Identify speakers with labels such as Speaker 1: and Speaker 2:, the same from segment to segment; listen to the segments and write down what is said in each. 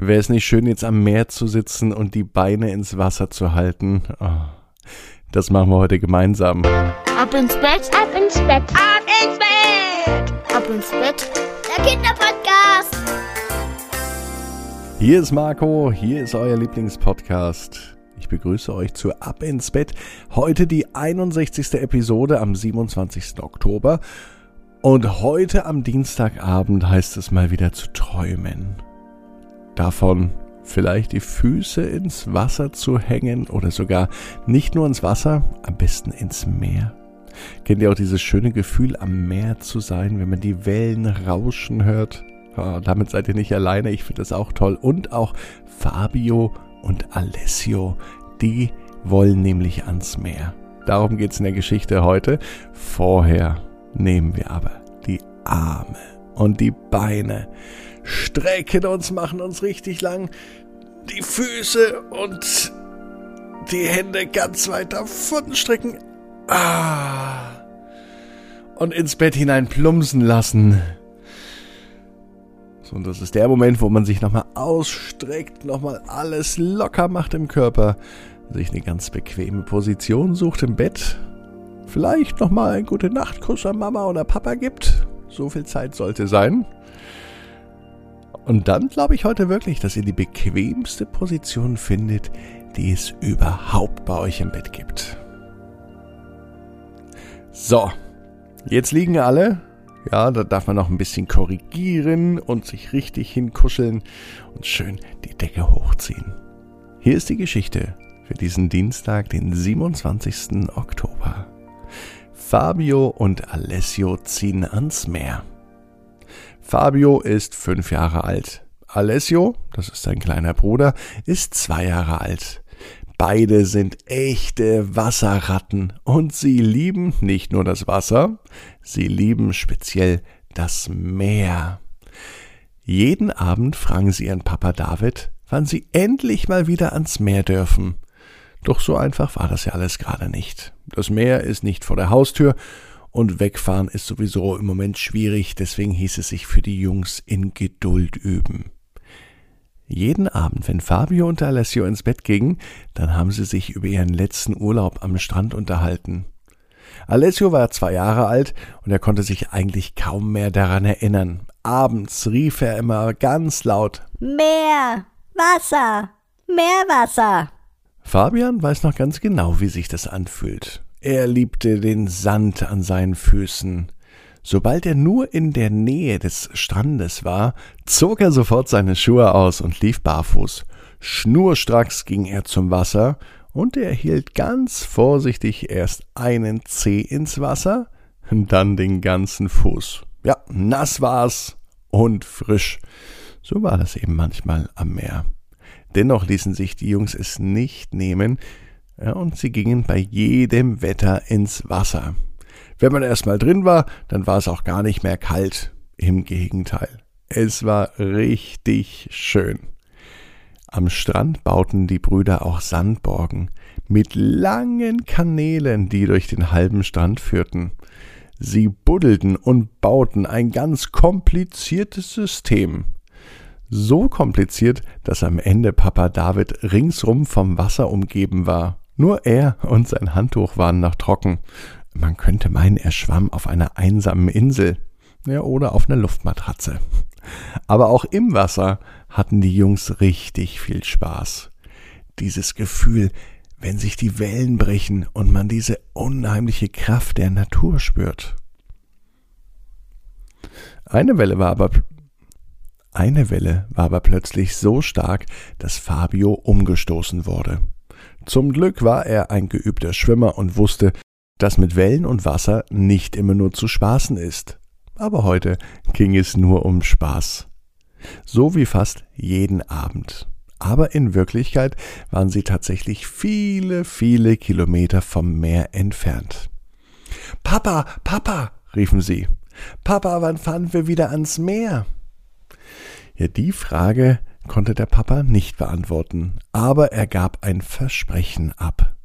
Speaker 1: Wäre es nicht schön, jetzt am Meer zu sitzen und die Beine ins Wasser zu halten? Oh, das machen wir heute gemeinsam.
Speaker 2: Ab ins Bett, ab ins Bett, ab ins Bett, ab ins Bett. Der Kinderpodcast.
Speaker 1: Hier ist Marco, hier ist euer Lieblingspodcast. Ich begrüße euch zu Ab ins Bett. Heute die 61. Episode am 27. Oktober. Und heute am Dienstagabend heißt es mal wieder zu träumen. Davon vielleicht die Füße ins Wasser zu hängen oder sogar nicht nur ins Wasser, am besten ins Meer. Kennt ihr auch dieses schöne Gefühl, am Meer zu sein, wenn man die Wellen rauschen hört? Oh, damit seid ihr nicht alleine, ich finde das auch toll. Und auch Fabio und Alessio, die wollen nämlich ans Meer. Darum geht es in der Geschichte heute. Vorher nehmen wir aber die Arme und die Beine, strecken uns, machen uns richtig lang, die Füße und die Hände ganz weit davon strecken. Ah. Und ins Bett hinein plumpsen lassen. So, und das ist der Moment, wo man sich nochmal ausstreckt, nochmal alles locker macht im Körper, sich eine ganz bequeme Position sucht im Bett vielleicht nochmal einen gute Nachtkuss an Mama oder Papa gibt. So viel Zeit sollte sein. Und dann glaube ich heute wirklich, dass ihr die bequemste Position findet, die es überhaupt bei euch im Bett gibt. So, jetzt liegen alle. Ja, da darf man noch ein bisschen korrigieren und sich richtig hinkuscheln und schön die Decke hochziehen. Hier ist die Geschichte für diesen Dienstag, den 27. Oktober. Fabio und Alessio ziehen ans Meer. Fabio ist fünf Jahre alt. Alessio, das ist sein kleiner Bruder, ist zwei Jahre alt. Beide sind echte Wasserratten und sie lieben nicht nur das Wasser, sie lieben speziell das Meer. Jeden Abend fragen sie ihren Papa David, wann sie endlich mal wieder ans Meer dürfen. Doch so einfach war das ja alles gerade nicht. Das Meer ist nicht vor der Haustür und wegfahren ist sowieso im Moment schwierig, deswegen hieß es sich für die Jungs in Geduld üben. Jeden Abend, wenn Fabio und Alessio ins Bett gingen, dann haben sie sich über ihren letzten Urlaub am Strand unterhalten. Alessio war zwei Jahre alt und er konnte sich eigentlich kaum mehr daran erinnern. Abends rief er immer ganz laut
Speaker 3: Meer, Wasser, Meerwasser.
Speaker 1: Fabian weiß noch ganz genau, wie sich das anfühlt. Er liebte den Sand an seinen Füßen. Sobald er nur in der Nähe des Strandes war, zog er sofort seine Schuhe aus und lief barfuß. Schnurstracks ging er zum Wasser und er hielt ganz vorsichtig erst einen Zeh ins Wasser, dann den ganzen Fuß. Ja, nass war's und frisch. So war das eben manchmal am Meer. Dennoch ließen sich die Jungs es nicht nehmen, ja, und sie gingen bei jedem Wetter ins Wasser. Wenn man erstmal drin war, dann war es auch gar nicht mehr kalt. Im Gegenteil. Es war richtig schön. Am Strand bauten die Brüder auch Sandborgen mit langen Kanälen, die durch den halben Strand führten. Sie buddelten und bauten ein ganz kompliziertes System so kompliziert, dass am Ende Papa David ringsrum vom Wasser umgeben war. Nur er und sein Handtuch waren noch trocken. Man könnte meinen, er schwamm auf einer einsamen Insel ja, oder auf einer Luftmatratze. Aber auch im Wasser hatten die Jungs richtig viel Spaß. Dieses Gefühl, wenn sich die Wellen brechen und man diese unheimliche Kraft der Natur spürt. Eine Welle war aber eine Welle war aber plötzlich so stark, dass Fabio umgestoßen wurde. Zum Glück war er ein geübter Schwimmer und wusste, dass mit Wellen und Wasser nicht immer nur zu spaßen ist. Aber heute ging es nur um Spaß. So wie fast jeden Abend. Aber in Wirklichkeit waren sie tatsächlich viele, viele Kilometer vom Meer entfernt. Papa, Papa, riefen sie. Papa, wann fahren wir wieder ans Meer? Ja, die Frage konnte der Papa nicht beantworten, aber er gab ein Versprechen ab.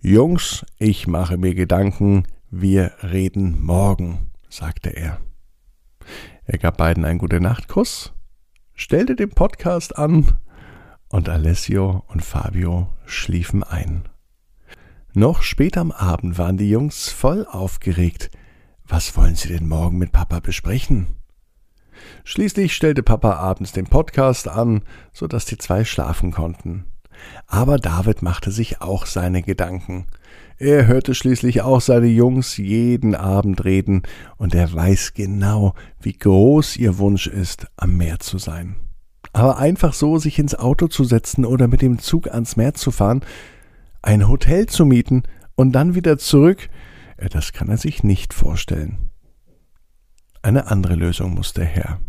Speaker 1: Jungs, ich mache mir Gedanken, wir reden morgen, sagte er. Er gab beiden einen gute Nachtkuss, stellte den Podcast an und Alessio und Fabio schliefen ein. Noch spät am Abend waren die Jungs voll aufgeregt. Was wollen sie denn morgen mit Papa besprechen? Schließlich stellte Papa abends den Podcast an, so dass die zwei schlafen konnten. Aber David machte sich auch seine Gedanken. Er hörte schließlich auch seine Jungs jeden Abend reden, und er weiß genau, wie groß ihr Wunsch ist, am Meer zu sein. Aber einfach so sich ins Auto zu setzen oder mit dem Zug ans Meer zu fahren, ein Hotel zu mieten und dann wieder zurück, äh, das kann er sich nicht vorstellen. Eine andere Lösung musste her.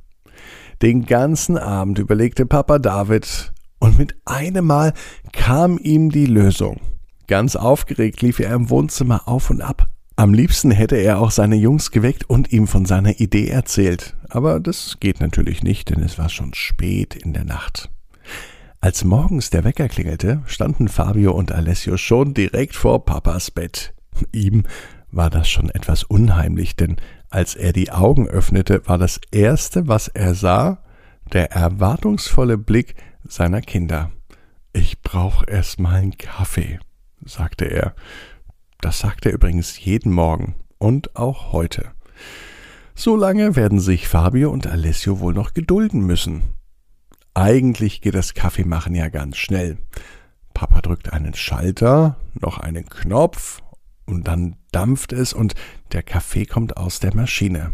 Speaker 1: Den ganzen Abend überlegte Papa David, und mit einem Mal kam ihm die Lösung. Ganz aufgeregt lief er im Wohnzimmer auf und ab. Am liebsten hätte er auch seine Jungs geweckt und ihm von seiner Idee erzählt. Aber das geht natürlich nicht, denn es war schon spät in der Nacht. Als morgens der Wecker klingelte, standen Fabio und Alessio schon direkt vor Papas Bett. Ihm war das schon etwas unheimlich, denn als er die Augen öffnete, war das Erste, was er sah, der erwartungsvolle Blick seiner Kinder. Ich brauch erst mal einen Kaffee, sagte er. Das sagt er übrigens jeden Morgen und auch heute. So lange werden sich Fabio und Alessio wohl noch gedulden müssen. Eigentlich geht das Kaffeemachen ja ganz schnell. Papa drückt einen Schalter, noch einen Knopf und dann dampft es und der Kaffee kommt aus der Maschine.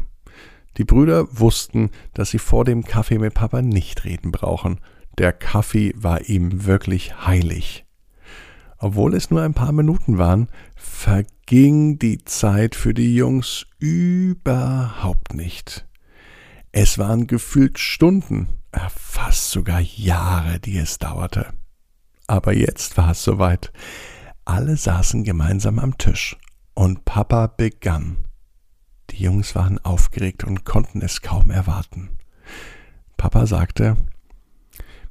Speaker 1: Die Brüder wussten, dass sie vor dem Kaffee mit Papa nicht reden brauchen. Der Kaffee war ihm wirklich heilig. Obwohl es nur ein paar Minuten waren, verging die Zeit für die Jungs überhaupt nicht. Es waren gefühlt Stunden, äh, fast sogar Jahre, die es dauerte. Aber jetzt war es soweit. Alle saßen gemeinsam am Tisch und Papa begann. Die Jungs waren aufgeregt und konnten es kaum erwarten. Papa sagte,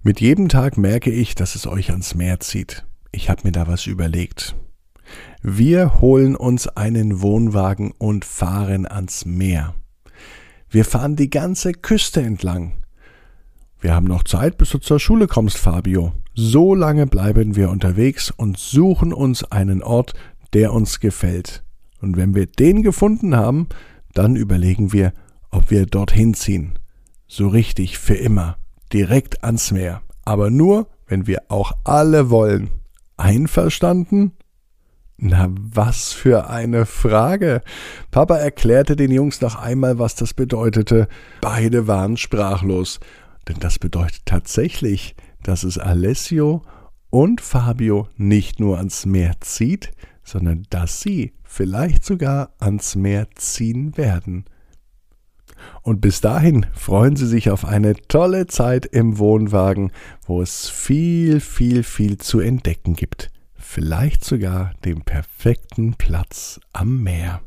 Speaker 1: mit jedem Tag merke ich, dass es euch ans Meer zieht. Ich habe mir da was überlegt. Wir holen uns einen Wohnwagen und fahren ans Meer. Wir fahren die ganze Küste entlang. Wir haben noch Zeit, bis du zur Schule kommst, Fabio. So lange bleiben wir unterwegs und suchen uns einen Ort, der uns gefällt. Und wenn wir den gefunden haben, dann überlegen wir, ob wir dorthin ziehen. So richtig für immer, direkt ans Meer. Aber nur, wenn wir auch alle wollen. Einverstanden? Na, was für eine Frage. Papa erklärte den Jungs noch einmal, was das bedeutete. Beide waren sprachlos. Denn das bedeutet tatsächlich, dass es Alessio und Fabio nicht nur ans Meer zieht, sondern dass sie vielleicht sogar ans Meer ziehen werden. Und bis dahin freuen Sie sich auf eine tolle Zeit im Wohnwagen, wo es viel, viel, viel zu entdecken gibt vielleicht sogar den perfekten Platz am Meer.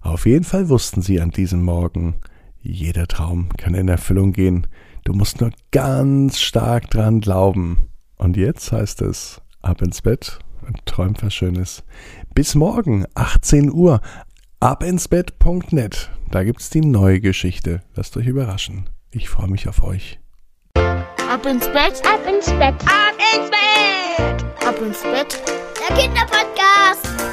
Speaker 1: Auf jeden Fall wussten sie an diesem Morgen, jeder Traum kann in Erfüllung gehen, du musst nur ganz stark dran glauben. Und jetzt heißt es, ab ins Bett und träum was Schönes. Bis morgen, 18 Uhr, abinsbett.net. Da gibt's die neue Geschichte. Lasst euch überraschen. Ich freue mich auf euch.
Speaker 2: Ab ins Bett, ab ins Bett, ab ins Bett, ab ins Bett. Der Kinderpodcast.